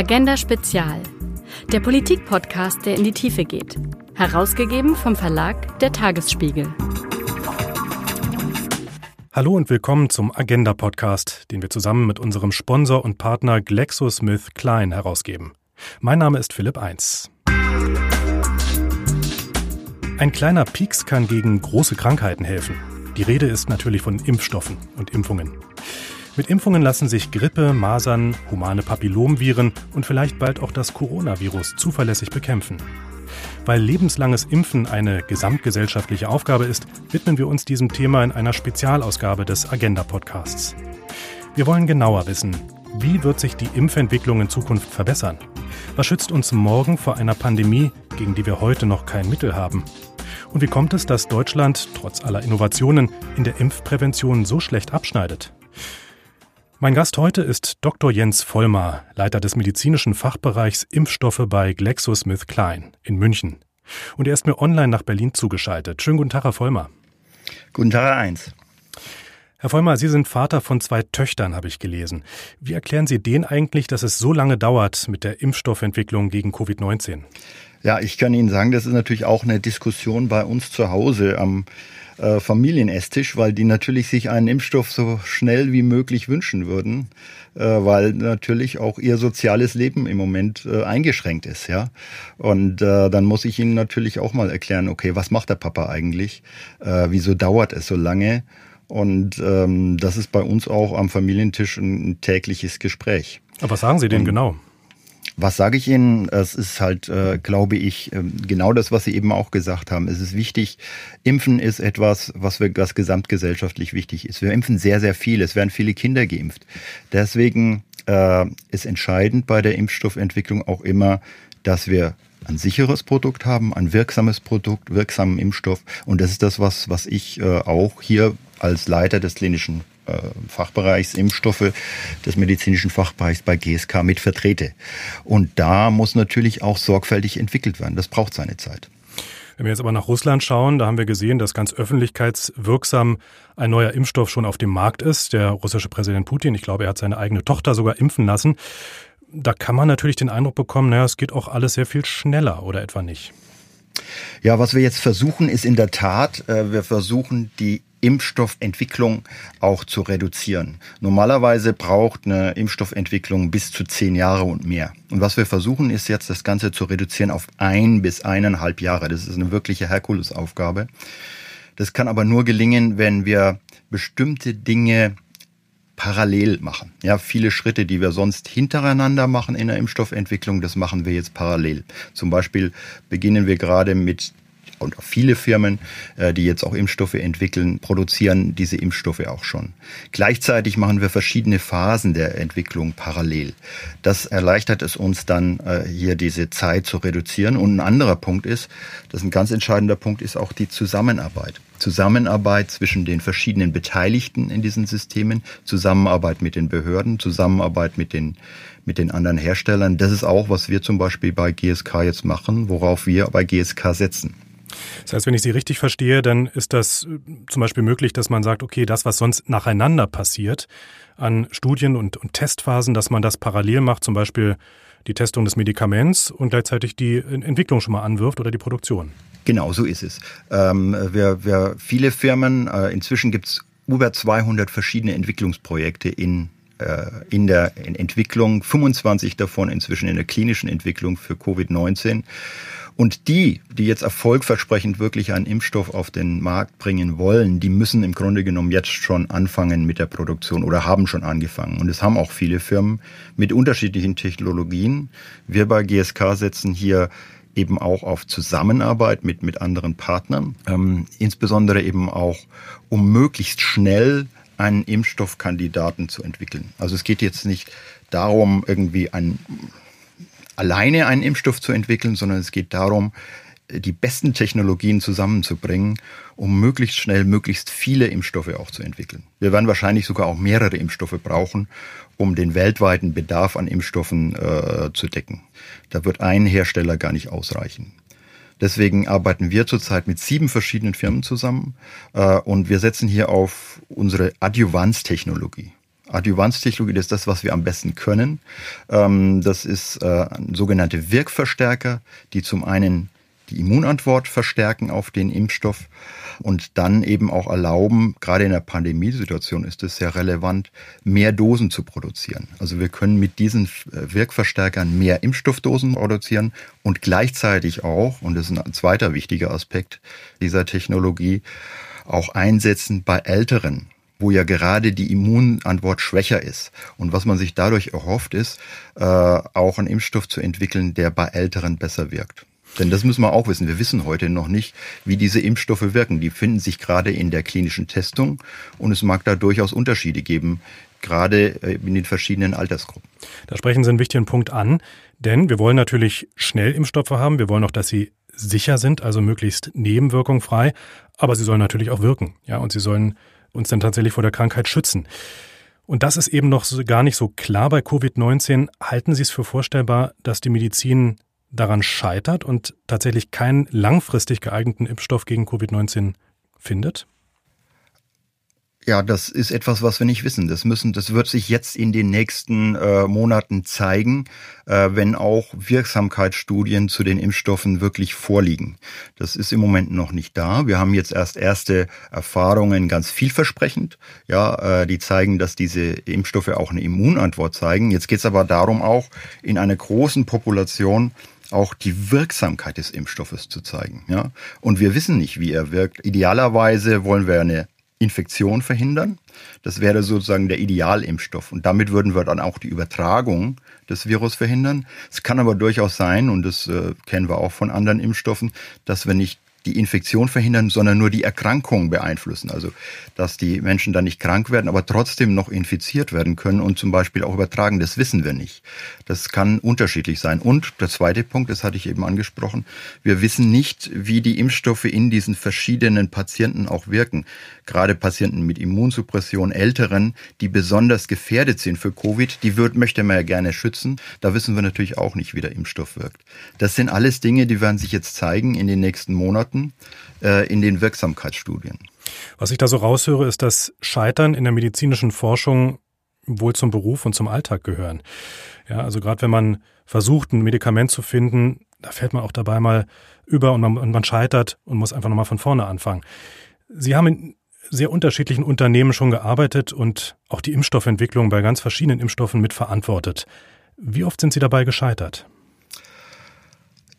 Agenda Spezial. Der Politik-Podcast, der in die Tiefe geht. Herausgegeben vom Verlag Der Tagesspiegel. Hallo und willkommen zum Agenda Podcast, den wir zusammen mit unserem Sponsor und Partner GlaxoSmithKline herausgeben. Mein Name ist Philipp Eins. Ein kleiner Pieks kann gegen große Krankheiten helfen. Die Rede ist natürlich von Impfstoffen und Impfungen. Mit Impfungen lassen sich Grippe, Masern, humane Papillomviren und vielleicht bald auch das Coronavirus zuverlässig bekämpfen. Weil lebenslanges Impfen eine gesamtgesellschaftliche Aufgabe ist, widmen wir uns diesem Thema in einer Spezialausgabe des Agenda Podcasts. Wir wollen genauer wissen, wie wird sich die Impfentwicklung in Zukunft verbessern? Was schützt uns morgen vor einer Pandemie, gegen die wir heute noch kein Mittel haben? Und wie kommt es, dass Deutschland trotz aller Innovationen in der Impfprävention so schlecht abschneidet? Mein Gast heute ist Dr. Jens Vollmer, Leiter des medizinischen Fachbereichs Impfstoffe bei GlaxoSmithKline in München. Und er ist mir online nach Berlin zugeschaltet. Schönen guten Tag, Herr Vollmer. Guten Tag, Herr Eins. Herr Vollmer, Sie sind Vater von zwei Töchtern, habe ich gelesen. Wie erklären Sie denen eigentlich, dass es so lange dauert mit der Impfstoffentwicklung gegen Covid-19? Ja, ich kann Ihnen sagen, das ist natürlich auch eine Diskussion bei uns zu Hause am äh, Familienesstisch, weil die natürlich sich einen Impfstoff so schnell wie möglich wünschen würden, äh, weil natürlich auch ihr soziales Leben im Moment äh, eingeschränkt ist, ja. Und äh, dann muss ich ihnen natürlich auch mal erklären, okay, was macht der Papa eigentlich? Äh, wieso dauert es so lange? Und ähm, das ist bei uns auch am Familientisch ein, ein tägliches Gespräch. Aber was sagen Sie denn genau? Was sage ich Ihnen? Es ist halt, äh, glaube ich, äh, genau das, was Sie eben auch gesagt haben. Es ist wichtig, Impfen ist etwas, was, wir, was gesamtgesellschaftlich wichtig ist. Wir impfen sehr, sehr viel. Es werden viele Kinder geimpft. Deswegen äh, ist entscheidend bei der Impfstoffentwicklung auch immer, dass wir ein sicheres Produkt haben, ein wirksames Produkt, wirksamen Impfstoff. Und das ist das, was, was ich äh, auch hier als Leiter des klinischen Fachbereichs Impfstoffe des medizinischen Fachbereichs bei GSK mit vertrete. Und da muss natürlich auch sorgfältig entwickelt werden. Das braucht seine Zeit. Wenn wir jetzt aber nach Russland schauen, da haben wir gesehen, dass ganz öffentlichkeitswirksam ein neuer Impfstoff schon auf dem Markt ist. Der russische Präsident Putin, ich glaube, er hat seine eigene Tochter sogar impfen lassen. Da kann man natürlich den Eindruck bekommen, naja, es geht auch alles sehr viel schneller oder etwa nicht. Ja, was wir jetzt versuchen, ist in der Tat, äh, wir versuchen die Impfstoffentwicklung auch zu reduzieren. Normalerweise braucht eine Impfstoffentwicklung bis zu zehn Jahre und mehr. Und was wir versuchen, ist jetzt das Ganze zu reduzieren auf ein bis eineinhalb Jahre. Das ist eine wirkliche Herkulesaufgabe. Das kann aber nur gelingen, wenn wir bestimmte Dinge parallel machen. Ja, viele Schritte, die wir sonst hintereinander machen in der Impfstoffentwicklung, das machen wir jetzt parallel. Zum Beispiel beginnen wir gerade mit und auch viele Firmen, äh, die jetzt auch Impfstoffe entwickeln, produzieren diese Impfstoffe auch schon. Gleichzeitig machen wir verschiedene Phasen der Entwicklung parallel. Das erleichtert es uns dann, äh, hier diese Zeit zu reduzieren. Und ein anderer Punkt ist, das ist ein ganz entscheidender Punkt, ist auch die Zusammenarbeit. Zusammenarbeit zwischen den verschiedenen Beteiligten in diesen Systemen, Zusammenarbeit mit den Behörden, Zusammenarbeit mit den, mit den anderen Herstellern. Das ist auch, was wir zum Beispiel bei GSK jetzt machen, worauf wir bei GSK setzen. Das heißt, wenn ich Sie richtig verstehe, dann ist das äh, zum Beispiel möglich, dass man sagt, okay, das, was sonst nacheinander passiert an Studien und, und Testphasen, dass man das parallel macht, zum Beispiel die Testung des Medikaments und gleichzeitig die Entwicklung schon mal anwirft oder die Produktion. Genau, so ist es. Ähm, wir, wir, viele Firmen, äh, inzwischen gibt es über 200 verschiedene Entwicklungsprojekte in äh, in der Entwicklung, 25 davon inzwischen in der klinischen Entwicklung für Covid-19. Und die, die jetzt erfolgversprechend wirklich einen Impfstoff auf den Markt bringen wollen, die müssen im Grunde genommen jetzt schon anfangen mit der Produktion oder haben schon angefangen. Und es haben auch viele Firmen mit unterschiedlichen Technologien. Wir bei GSK setzen hier eben auch auf Zusammenarbeit mit, mit anderen Partnern, ähm, insbesondere eben auch, um möglichst schnell einen Impfstoffkandidaten zu entwickeln. Also es geht jetzt nicht darum, irgendwie ein alleine einen Impfstoff zu entwickeln, sondern es geht darum, die besten Technologien zusammenzubringen, um möglichst schnell möglichst viele Impfstoffe auch zu entwickeln. Wir werden wahrscheinlich sogar auch mehrere Impfstoffe brauchen, um den weltweiten Bedarf an Impfstoffen äh, zu decken. Da wird ein Hersteller gar nicht ausreichen. Deswegen arbeiten wir zurzeit mit sieben verschiedenen Firmen zusammen äh, und wir setzen hier auf unsere Adjuvanztechnologie. Adjuvanztechnologie, das ist das, was wir am besten können. Ähm, das ist äh, sogenannte Wirkverstärker, die zum einen die Immunantwort verstärken auf den Impfstoff und dann eben auch erlauben, gerade in der Pandemiesituation ist es sehr relevant, mehr Dosen zu produzieren. Also wir können mit diesen äh, Wirkverstärkern mehr Impfstoffdosen produzieren und gleichzeitig auch, und das ist ein zweiter wichtiger Aspekt dieser Technologie, auch einsetzen bei Älteren wo ja gerade die Immunantwort schwächer ist. Und was man sich dadurch erhofft, ist, äh, auch einen Impfstoff zu entwickeln, der bei Älteren besser wirkt. Denn das müssen wir auch wissen. Wir wissen heute noch nicht, wie diese Impfstoffe wirken. Die finden sich gerade in der klinischen Testung und es mag da durchaus Unterschiede geben, gerade äh, in den verschiedenen Altersgruppen. Da sprechen Sie einen wichtigen Punkt an, denn wir wollen natürlich schnell Impfstoffe haben. Wir wollen auch, dass sie sicher sind, also möglichst nebenwirkungsfrei, aber sie sollen natürlich auch wirken. Ja, und sie sollen uns dann tatsächlich vor der Krankheit schützen. Und das ist eben noch gar nicht so klar bei Covid-19. Halten Sie es für vorstellbar, dass die Medizin daran scheitert und tatsächlich keinen langfristig geeigneten Impfstoff gegen Covid-19 findet? Ja, das ist etwas, was wir nicht wissen. Das müssen, das wird sich jetzt in den nächsten äh, Monaten zeigen, äh, wenn auch Wirksamkeitsstudien zu den Impfstoffen wirklich vorliegen. Das ist im Moment noch nicht da. Wir haben jetzt erst erste Erfahrungen, ganz vielversprechend, ja, äh, die zeigen, dass diese Impfstoffe auch eine Immunantwort zeigen. Jetzt geht es aber darum, auch in einer großen Population auch die Wirksamkeit des Impfstoffes zu zeigen. Ja? Und wir wissen nicht, wie er wirkt. Idealerweise wollen wir eine Infektion verhindern. Das wäre sozusagen der Idealimpfstoff. Und damit würden wir dann auch die Übertragung des Virus verhindern. Es kann aber durchaus sein, und das äh, kennen wir auch von anderen Impfstoffen, dass wir nicht die Infektion verhindern, sondern nur die Erkrankung beeinflussen. Also, dass die Menschen dann nicht krank werden, aber trotzdem noch infiziert werden können und zum Beispiel auch übertragen. Das wissen wir nicht. Das kann unterschiedlich sein. Und der zweite Punkt, das hatte ich eben angesprochen, wir wissen nicht, wie die Impfstoffe in diesen verschiedenen Patienten auch wirken. Gerade Patienten mit Immunsuppression, Älteren, die besonders gefährdet sind für Covid, die wird, möchte man ja gerne schützen. Da wissen wir natürlich auch nicht, wie der Impfstoff wirkt. Das sind alles Dinge, die werden sich jetzt zeigen in den nächsten Monaten. Monaten äh, in den Wirksamkeitsstudien. Was ich da so raushöre, ist, dass Scheitern in der medizinischen Forschung wohl zum Beruf und zum Alltag gehören. Ja, also gerade wenn man versucht, ein Medikament zu finden, da fällt man auch dabei mal über und man, und man scheitert und muss einfach nochmal von vorne anfangen. Sie haben in sehr unterschiedlichen Unternehmen schon gearbeitet und auch die Impfstoffentwicklung bei ganz verschiedenen Impfstoffen mitverantwortet. Wie oft sind Sie dabei gescheitert?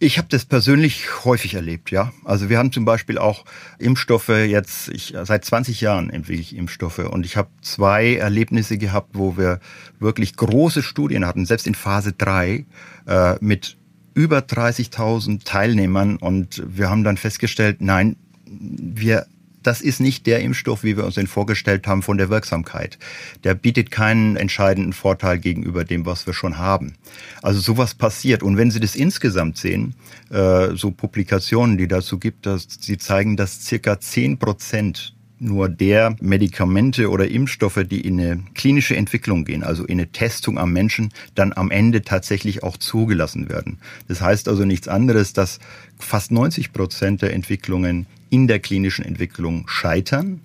Ich habe das persönlich häufig erlebt, ja. Also wir haben zum Beispiel auch Impfstoffe jetzt, ich, seit 20 Jahren entwickle ich Impfstoffe und ich habe zwei Erlebnisse gehabt, wo wir wirklich große Studien hatten, selbst in Phase 3 äh, mit über 30.000 Teilnehmern und wir haben dann festgestellt, nein, wir das ist nicht der Impfstoff, wie wir uns den vorgestellt haben von der Wirksamkeit. Der bietet keinen entscheidenden Vorteil gegenüber dem, was wir schon haben. Also sowas passiert. Und wenn Sie das insgesamt sehen, äh, so Publikationen, die dazu gibt, dass sie zeigen, dass circa zehn Prozent nur der Medikamente oder Impfstoffe, die in eine klinische Entwicklung gehen, also in eine Testung am Menschen, dann am Ende tatsächlich auch zugelassen werden. Das heißt also nichts anderes, dass fast 90 Prozent der Entwicklungen in der klinischen Entwicklung scheitern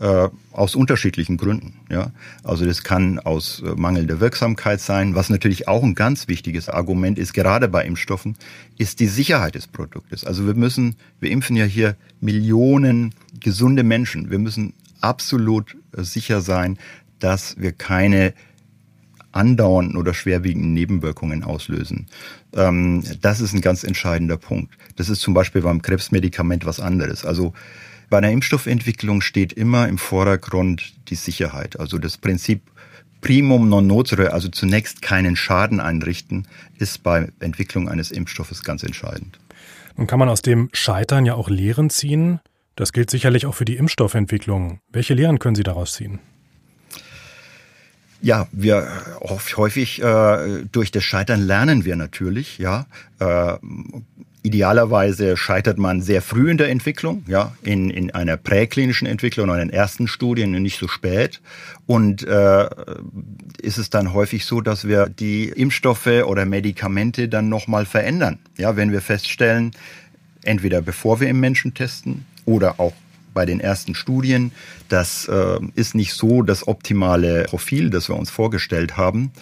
äh, aus unterschiedlichen Gründen. Ja, also das kann aus äh, mangelnder Wirksamkeit sein. Was natürlich auch ein ganz wichtiges Argument ist, gerade bei Impfstoffen, ist die Sicherheit des Produktes. Also wir müssen, wir impfen ja hier Millionen gesunde Menschen. Wir müssen absolut äh, sicher sein, dass wir keine andauernden oder schwerwiegenden Nebenwirkungen auslösen. Ähm, das ist ein ganz entscheidender Punkt. Das ist zum Beispiel beim Krebsmedikament was anderes. Also bei einer Impfstoffentwicklung steht immer im Vordergrund die Sicherheit. Also das Prinzip Primum non nocere, also zunächst keinen Schaden einrichten, ist bei Entwicklung eines Impfstoffes ganz entscheidend. Nun kann man aus dem Scheitern ja auch Lehren ziehen. Das gilt sicherlich auch für die Impfstoffentwicklung. Welche Lehren können Sie daraus ziehen? Ja, wir häufig äh, durch das Scheitern lernen wir natürlich, ja. Äh, idealerweise scheitert man sehr früh in der Entwicklung, ja, in, in einer präklinischen Entwicklung oder in den ersten Studien und nicht so spät. Und äh, ist es dann häufig so, dass wir die Impfstoffe oder Medikamente dann nochmal verändern. Ja, wenn wir feststellen, entweder bevor wir im Menschen testen oder auch bei den ersten Studien, das äh, ist nicht so das optimale Profil, das wir uns vorgestellt haben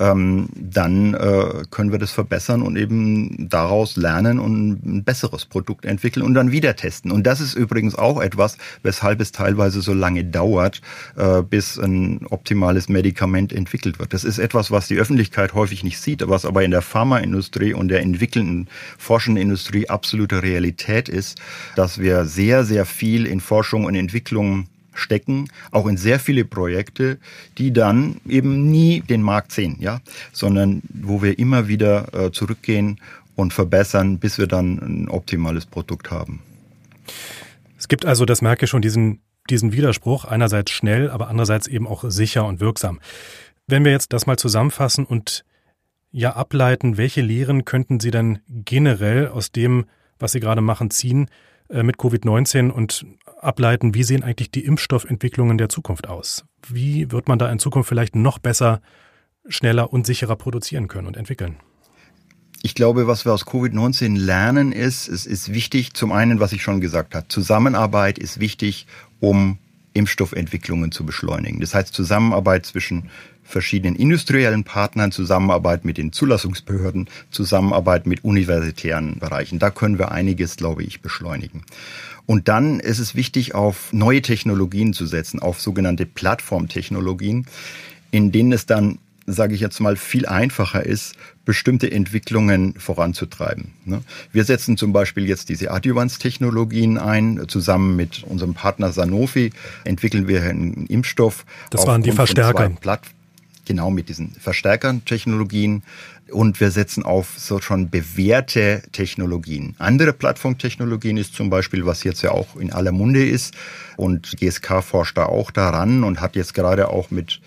ähm, dann äh, können wir das verbessern und eben daraus lernen und ein besseres Produkt entwickeln und dann wieder testen. Und das ist übrigens auch etwas, weshalb es teilweise so lange dauert, äh, bis ein optimales Medikament entwickelt wird. Das ist etwas, was die Öffentlichkeit häufig nicht sieht, was aber in der Pharmaindustrie und der entwickelnden, forschenden Industrie absolute Realität ist, dass wir sehr, sehr viel in Forschung und Entwicklung stecken, auch in sehr viele Projekte, die dann eben nie den Markt sehen, ja, sondern wo wir immer wieder äh, zurückgehen und verbessern, bis wir dann ein optimales Produkt haben. Es gibt also, das merke ich schon, diesen, diesen Widerspruch, einerseits schnell, aber andererseits eben auch sicher und wirksam. Wenn wir jetzt das mal zusammenfassen und ja ableiten, welche Lehren könnten Sie denn generell aus dem, was Sie gerade machen, ziehen äh, mit Covid-19 und ableiten, wie sehen eigentlich die Impfstoffentwicklungen der Zukunft aus? Wie wird man da in Zukunft vielleicht noch besser, schneller und sicherer produzieren können und entwickeln? Ich glaube, was wir aus Covid-19 lernen, ist, es ist wichtig, zum einen, was ich schon gesagt habe, Zusammenarbeit ist wichtig, um Impfstoffentwicklungen zu beschleunigen. Das heißt Zusammenarbeit zwischen verschiedenen industriellen Partnern, Zusammenarbeit mit den Zulassungsbehörden, Zusammenarbeit mit universitären Bereichen. Da können wir einiges, glaube ich, beschleunigen. Und dann ist es wichtig, auf neue Technologien zu setzen, auf sogenannte Plattformtechnologien, in denen es dann sage ich jetzt mal, viel einfacher ist, bestimmte Entwicklungen voranzutreiben. Ne? Wir setzen zum Beispiel jetzt diese Adjuvans-Technologien ein. Zusammen mit unserem Partner Sanofi entwickeln wir einen Impfstoff. Das waren die Verstärker. Genau, mit diesen Verstärkern-Technologien und wir setzen auf so schon bewährte Technologien. Andere Plattformtechnologien ist zum Beispiel, was jetzt ja auch in aller Munde ist und GSK forscht da auch daran und hat jetzt gerade auch mit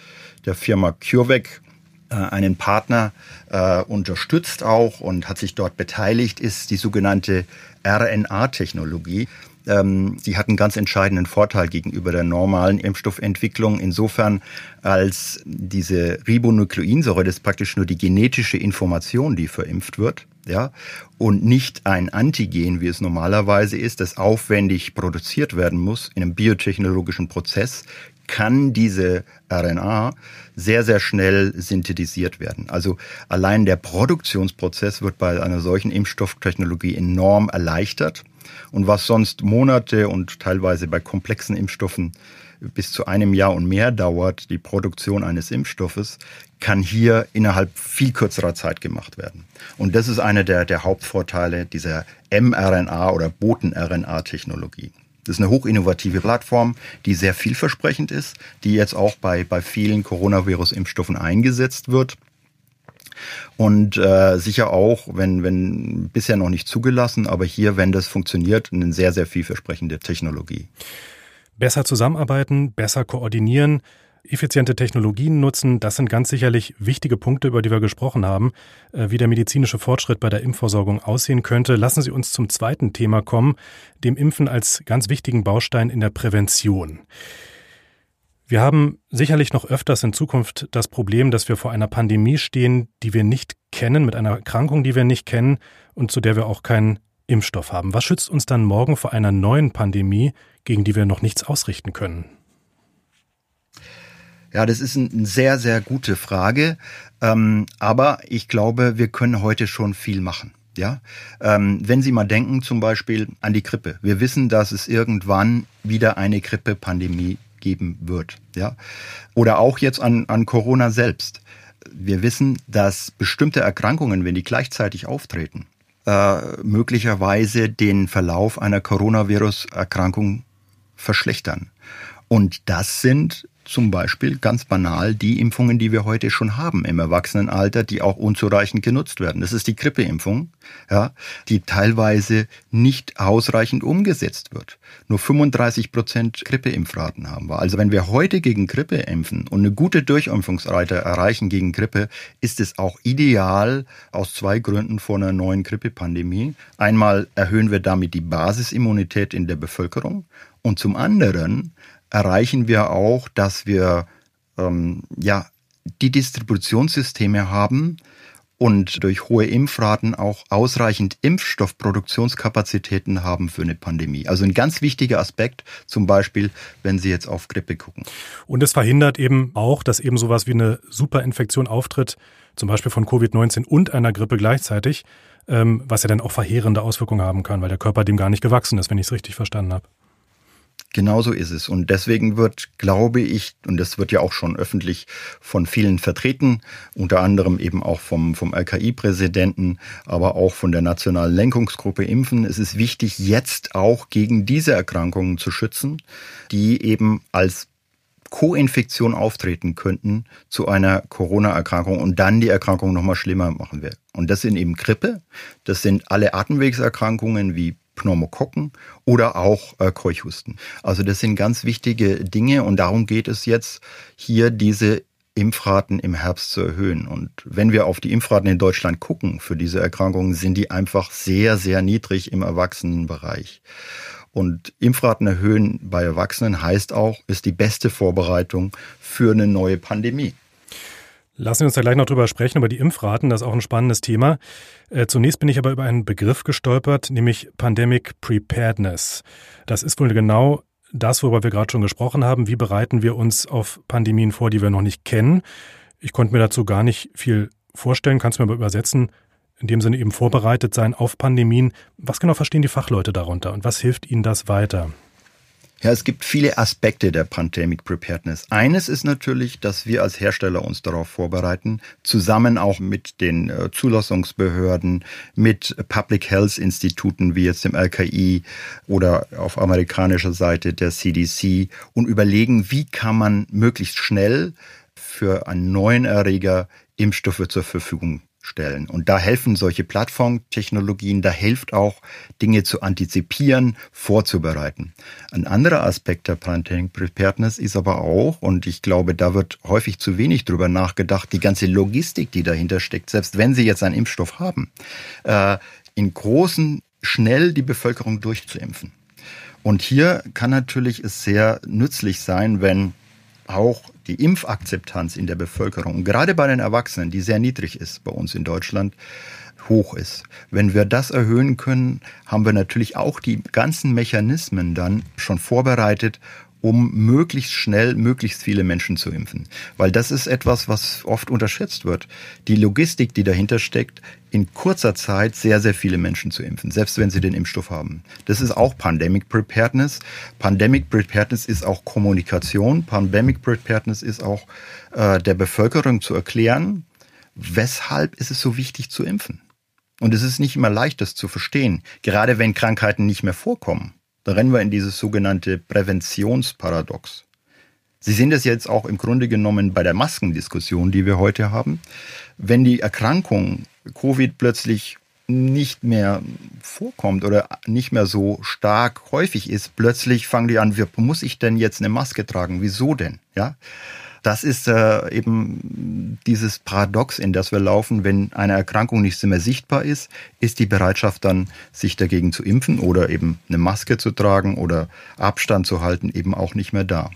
der Firma CureVac äh, einen Partner äh, unterstützt auch und hat sich dort beteiligt, ist die sogenannte RNA-Technologie. Ähm, die hat einen ganz entscheidenden Vorteil gegenüber der normalen Impfstoffentwicklung. Insofern, als diese Ribonukleinsäure, das ist praktisch nur die genetische Information, die verimpft wird, ja, und nicht ein Antigen, wie es normalerweise ist, das aufwendig produziert werden muss in einem biotechnologischen Prozess, kann diese RNA sehr, sehr schnell synthetisiert werden. Also allein der Produktionsprozess wird bei einer solchen Impfstofftechnologie enorm erleichtert. Und was sonst Monate und teilweise bei komplexen Impfstoffen bis zu einem Jahr und mehr dauert, die Produktion eines Impfstoffes, kann hier innerhalb viel kürzerer Zeit gemacht werden. Und das ist einer der, der Hauptvorteile dieser mRNA oder Boten-RNA-Technologie. Das ist eine hochinnovative Plattform, die sehr vielversprechend ist, die jetzt auch bei, bei vielen Coronavirus-Impfstoffen eingesetzt wird. Und äh, sicher auch, wenn, wenn bisher noch nicht zugelassen, aber hier, wenn das funktioniert, eine sehr, sehr vielversprechende Technologie. Besser zusammenarbeiten, besser koordinieren, effiziente Technologien nutzen, das sind ganz sicherlich wichtige Punkte, über die wir gesprochen haben, äh, wie der medizinische Fortschritt bei der Impfversorgung aussehen könnte. Lassen Sie uns zum zweiten Thema kommen, dem Impfen als ganz wichtigen Baustein in der Prävention. Wir haben sicherlich noch öfters in Zukunft das Problem, dass wir vor einer Pandemie stehen, die wir nicht kennen, mit einer Erkrankung, die wir nicht kennen und zu der wir auch keinen Impfstoff haben. Was schützt uns dann morgen vor einer neuen Pandemie, gegen die wir noch nichts ausrichten können? Ja, das ist eine sehr, sehr gute Frage. Ähm, aber ich glaube, wir können heute schon viel machen. Ja, ähm, wenn Sie mal denken zum Beispiel an die Grippe. Wir wissen, dass es irgendwann wieder eine Grippe-Pandemie geben wird. Ja, oder auch jetzt an, an Corona selbst. Wir wissen, dass bestimmte Erkrankungen, wenn die gleichzeitig auftreten, äh, möglicherweise den Verlauf einer Coronavirus-Erkrankung verschlechtern. Und das sind zum Beispiel ganz banal die Impfungen, die wir heute schon haben im Erwachsenenalter, die auch unzureichend genutzt werden. Das ist die Grippeimpfung, ja, die teilweise nicht ausreichend umgesetzt wird. Nur 35 Prozent Grippeimpfraten haben wir. Also wenn wir heute gegen Grippe impfen und eine gute Durchimpfungsrate erreichen gegen Grippe, ist es auch ideal aus zwei Gründen vor einer neuen Grippepandemie. Einmal erhöhen wir damit die Basisimmunität in der Bevölkerung und zum anderen erreichen wir auch, dass wir ähm, ja die Distributionssysteme haben, und durch hohe Impfraten auch ausreichend Impfstoffproduktionskapazitäten haben für eine Pandemie. Also ein ganz wichtiger Aspekt, zum Beispiel, wenn Sie jetzt auf Grippe gucken. Und es verhindert eben auch, dass eben sowas wie eine Superinfektion auftritt, zum Beispiel von Covid-19 und einer Grippe gleichzeitig, ähm, was ja dann auch verheerende Auswirkungen haben kann, weil der Körper dem gar nicht gewachsen ist, wenn ich es richtig verstanden habe. Genauso ist es. Und deswegen wird, glaube ich, und das wird ja auch schon öffentlich von vielen vertreten, unter anderem eben auch vom, vom RKI-Präsidenten, aber auch von der Nationalen Lenkungsgruppe Impfen. Es ist wichtig, jetzt auch gegen diese Erkrankungen zu schützen, die eben als Co-Infektion auftreten könnten zu einer Corona-Erkrankung und dann die Erkrankung nochmal schlimmer machen wird. Und das sind eben Grippe, das sind alle Atemwegserkrankungen wie Pneumokokken oder auch äh, Keuchhusten. Also das sind ganz wichtige Dinge und darum geht es jetzt, hier diese Impfraten im Herbst zu erhöhen. Und wenn wir auf die Impfraten in Deutschland gucken für diese Erkrankungen, sind die einfach sehr, sehr niedrig im Erwachsenenbereich. Und Impfraten erhöhen bei Erwachsenen heißt auch, ist die beste Vorbereitung für eine neue Pandemie. Lassen Sie uns da gleich noch drüber sprechen, über die Impfraten. Das ist auch ein spannendes Thema. Äh, zunächst bin ich aber über einen Begriff gestolpert, nämlich Pandemic Preparedness. Das ist wohl genau das, worüber wir gerade schon gesprochen haben. Wie bereiten wir uns auf Pandemien vor, die wir noch nicht kennen? Ich konnte mir dazu gar nicht viel vorstellen. Kannst du mir aber übersetzen? In dem Sinne eben vorbereitet sein auf Pandemien. Was genau verstehen die Fachleute darunter und was hilft ihnen das weiter? Ja, es gibt viele Aspekte der Pandemic Preparedness. Eines ist natürlich, dass wir als Hersteller uns darauf vorbereiten, zusammen auch mit den äh, Zulassungsbehörden, mit Public Health Instituten wie jetzt dem RKI oder auf amerikanischer Seite der CDC und überlegen, wie kann man möglichst schnell für einen neuen Erreger Impfstoffe zur Verfügung stellen. Und da helfen solche Plattformtechnologien, da hilft auch, Dinge zu antizipieren, vorzubereiten. Ein anderer Aspekt der Planting Preparedness ist aber auch, und ich glaube, da wird häufig zu wenig drüber nachgedacht, die ganze Logistik, die dahinter steckt, selbst wenn Sie jetzt einen Impfstoff haben, äh, in großen, schnell die Bevölkerung durchzuimpfen. Und hier kann natürlich es sehr nützlich sein, wenn auch die Impfakzeptanz in der Bevölkerung, gerade bei den Erwachsenen, die sehr niedrig ist bei uns in Deutschland, hoch ist. Wenn wir das erhöhen können, haben wir natürlich auch die ganzen Mechanismen dann schon vorbereitet, um möglichst schnell möglichst viele Menschen zu impfen. Weil das ist etwas, was oft unterschätzt wird. Die Logistik, die dahinter steckt, in kurzer Zeit sehr, sehr viele Menschen zu impfen, selbst wenn sie den Impfstoff haben. Das ist auch Pandemic Preparedness. Pandemic Preparedness ist auch Kommunikation. Pandemic Preparedness ist auch äh, der Bevölkerung zu erklären, weshalb ist es so wichtig zu impfen. Und es ist nicht immer leicht, das zu verstehen, gerade wenn Krankheiten nicht mehr vorkommen. Da rennen wir in dieses sogenannte Präventionsparadox. Sie sehen das jetzt auch im Grunde genommen bei der Maskendiskussion, die wir heute haben. Wenn die Erkrankung Covid plötzlich nicht mehr vorkommt oder nicht mehr so stark häufig ist, plötzlich fangen die an, wie muss ich denn jetzt eine Maske tragen? Wieso denn? Ja? Das ist äh, eben dieses Paradox, in das wir laufen, wenn eine Erkrankung nicht mehr sichtbar ist, ist die Bereitschaft dann, sich dagegen zu impfen oder eben eine Maske zu tragen oder Abstand zu halten, eben auch nicht mehr da.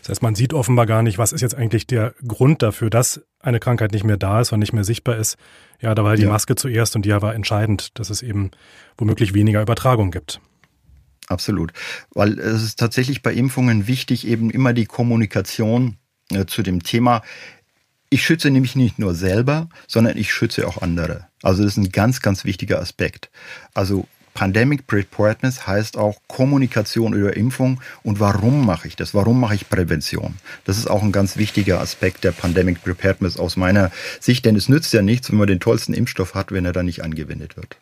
Das heißt, man sieht offenbar gar nicht, was ist jetzt eigentlich der Grund dafür, dass eine Krankheit nicht mehr da ist und nicht mehr sichtbar ist. Ja, da war die ja. Maske zuerst und die war entscheidend, dass es eben womöglich weniger Übertragung gibt. Absolut. Weil es ist tatsächlich bei Impfungen wichtig, eben immer die Kommunikation äh, zu dem Thema. Ich schütze nämlich nicht nur selber, sondern ich schütze auch andere. Also das ist ein ganz, ganz wichtiger Aspekt. Also Pandemic Preparedness heißt auch Kommunikation über Impfung und warum mache ich das? Warum mache ich Prävention? Das ist auch ein ganz wichtiger Aspekt der Pandemic Preparedness aus meiner Sicht, denn es nützt ja nichts, wenn man den tollsten Impfstoff hat, wenn er dann nicht angewendet wird.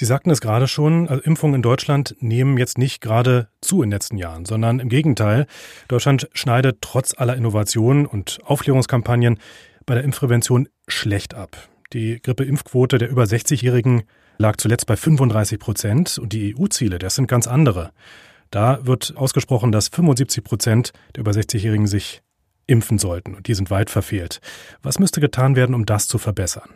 Sie sagten es gerade schon, also Impfungen in Deutschland nehmen jetzt nicht gerade zu in den letzten Jahren, sondern im Gegenteil. Deutschland schneidet trotz aller Innovationen und Aufklärungskampagnen bei der Impfprävention schlecht ab. Die Grippeimpfquote der über 60-Jährigen lag zuletzt bei 35 Prozent und die EU-Ziele, das sind ganz andere. Da wird ausgesprochen, dass 75 Prozent der über 60-Jährigen sich impfen sollten und die sind weit verfehlt. Was müsste getan werden, um das zu verbessern?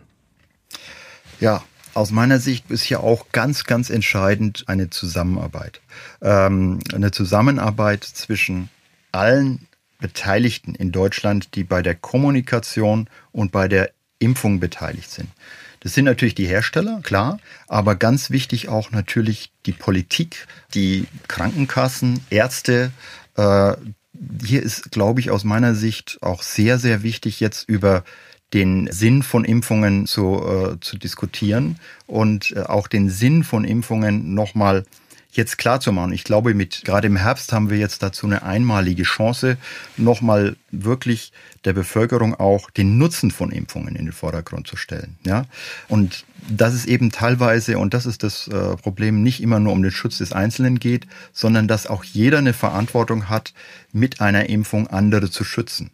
Ja, aus meiner Sicht ist hier auch ganz, ganz entscheidend eine Zusammenarbeit. Ähm, eine Zusammenarbeit zwischen allen Beteiligten in Deutschland, die bei der Kommunikation und bei der Impfung beteiligt sind. Das sind natürlich die Hersteller, klar, aber ganz wichtig auch natürlich die Politik, die Krankenkassen, Ärzte. Äh, hier ist, glaube ich, aus meiner Sicht auch sehr, sehr wichtig, jetzt über den Sinn von Impfungen zu, äh, zu diskutieren und äh, auch den Sinn von Impfungen nochmal jetzt klar zu machen. Ich glaube, mit gerade im Herbst haben wir jetzt dazu eine einmalige Chance, nochmal wirklich der Bevölkerung auch den Nutzen von Impfungen in den Vordergrund zu stellen. Ja, und dass es eben teilweise und das ist das äh, Problem nicht immer nur um den Schutz des Einzelnen geht, sondern dass auch jeder eine Verantwortung hat, mit einer Impfung andere zu schützen.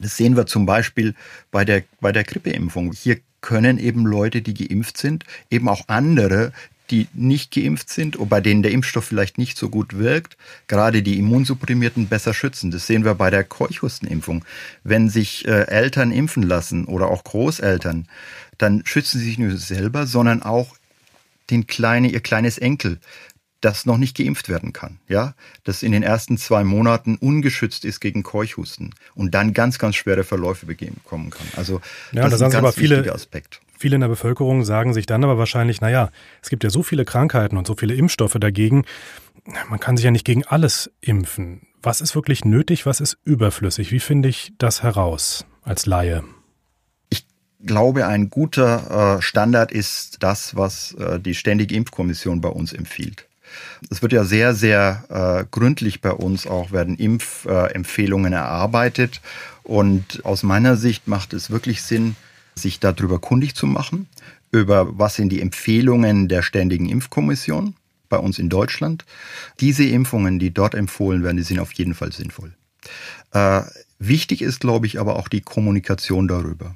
Das sehen wir zum Beispiel bei der bei der Grippeimpfung. Hier können eben Leute, die geimpft sind, eben auch andere, die nicht geimpft sind und bei denen der Impfstoff vielleicht nicht so gut wirkt, gerade die Immunsupprimierten besser schützen. Das sehen wir bei der Keuchhustenimpfung. Wenn sich äh, Eltern impfen lassen oder auch Großeltern, dann schützen sie sich nicht nur selber, sondern auch den kleine, ihr kleines Enkel, das noch nicht geimpft werden kann, ja, das in den ersten zwei Monaten ungeschützt ist gegen Keuchhusten und dann ganz, ganz schwere Verläufe bekommen kann. Also ja, das, das ist ein ganz wichtiger Aspekt. Viele in der Bevölkerung sagen sich dann aber wahrscheinlich, naja, es gibt ja so viele Krankheiten und so viele Impfstoffe dagegen, man kann sich ja nicht gegen alles impfen. Was ist wirklich nötig, was ist überflüssig? Wie finde ich das heraus als Laie? Ich glaube, ein guter äh, Standard ist das, was äh, die Ständige Impfkommission bei uns empfiehlt. Es wird ja sehr, sehr äh, gründlich bei uns auch werden Impfempfehlungen erarbeitet. Und aus meiner Sicht macht es wirklich Sinn, sich darüber kundig zu machen, über was sind die Empfehlungen der Ständigen Impfkommission bei uns in Deutschland. Diese Impfungen, die dort empfohlen werden, die sind auf jeden Fall sinnvoll. Äh, wichtig ist, glaube ich, aber auch die Kommunikation darüber.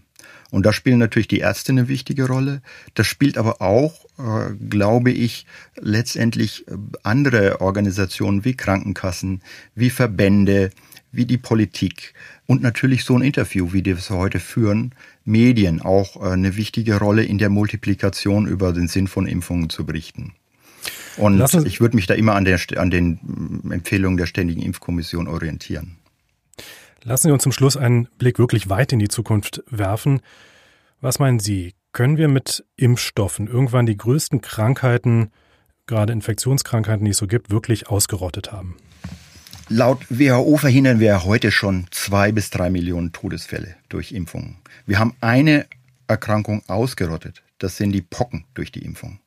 Und da spielen natürlich die Ärzte eine wichtige Rolle. Das spielt aber auch, äh, glaube ich, letztendlich äh, andere Organisationen wie Krankenkassen, wie Verbände, wie die Politik und natürlich so ein Interview, wie wir es heute führen, Medien auch äh, eine wichtige Rolle in der Multiplikation über den Sinn von Impfungen zu berichten. Und ich würde mich da immer an, der, an den mm, Empfehlungen der Ständigen Impfkommission orientieren. Lassen Sie uns zum Schluss einen Blick wirklich weit in die Zukunft werfen. Was meinen Sie? Können wir mit Impfstoffen irgendwann die größten Krankheiten, gerade Infektionskrankheiten, die es so gibt, wirklich ausgerottet haben? Laut WHO verhindern wir heute schon zwei bis drei Millionen Todesfälle durch Impfungen. Wir haben eine Erkrankung ausgerottet. Das sind die Pocken durch die Impfung.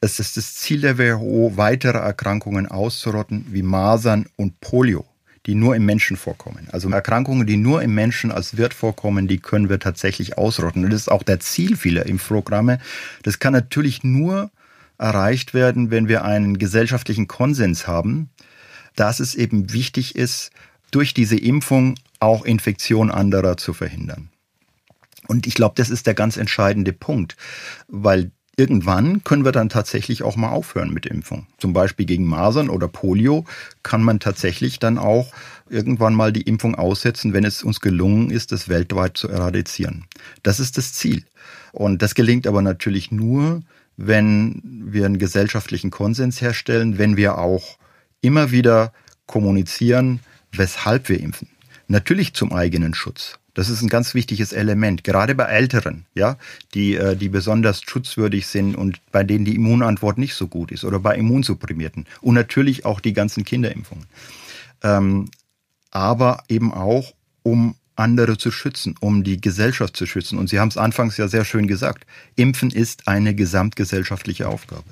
Es ist das Ziel der WHO, weitere Erkrankungen auszurotten wie Masern und Polio, die nur im Menschen vorkommen. Also Erkrankungen, die nur im Menschen als Wirt vorkommen, die können wir tatsächlich ausrotten. Und das ist auch der Ziel vieler Impfprogramme. Das kann natürlich nur erreicht werden, wenn wir einen gesellschaftlichen Konsens haben, dass es eben wichtig ist, durch diese Impfung auch Infektion anderer zu verhindern. Und ich glaube, das ist der ganz entscheidende Punkt, weil irgendwann können wir dann tatsächlich auch mal aufhören mit Impfung. Zum Beispiel gegen Masern oder Polio kann man tatsächlich dann auch irgendwann mal die Impfung aussetzen, wenn es uns gelungen ist, das weltweit zu eradizieren. Das ist das Ziel. Und das gelingt aber natürlich nur, wenn wir einen gesellschaftlichen Konsens herstellen, wenn wir auch immer wieder kommunizieren, weshalb wir impfen. Natürlich zum eigenen Schutz. Das ist ein ganz wichtiges Element, gerade bei Älteren, ja, die, äh, die besonders schutzwürdig sind und bei denen die Immunantwort nicht so gut ist oder bei Immunsupprimierten und natürlich auch die ganzen Kinderimpfungen. Ähm, aber eben auch, um andere zu schützen, um die Gesellschaft zu schützen. Und Sie haben es anfangs ja sehr schön gesagt, Impfen ist eine gesamtgesellschaftliche Aufgabe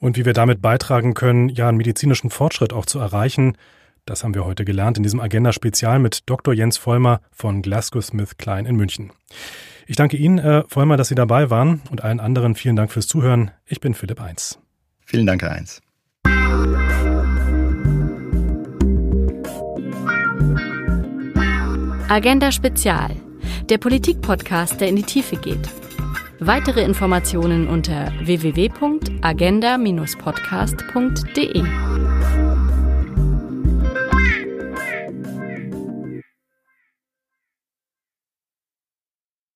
und wie wir damit beitragen können, ja, einen medizinischen Fortschritt auch zu erreichen. Das haben wir heute gelernt in diesem Agenda-Spezial mit Dr. Jens Vollmer von GlaxoSmithKline in München. Ich danke Ihnen, Herr Vollmer, dass Sie dabei waren und allen anderen vielen Dank fürs Zuhören. Ich bin Philipp Eins. Vielen Dank, Herr Eins. Agenda Spezial, der Politik-Podcast, der in die Tiefe geht. Weitere Informationen unter www.agenda-podcast.de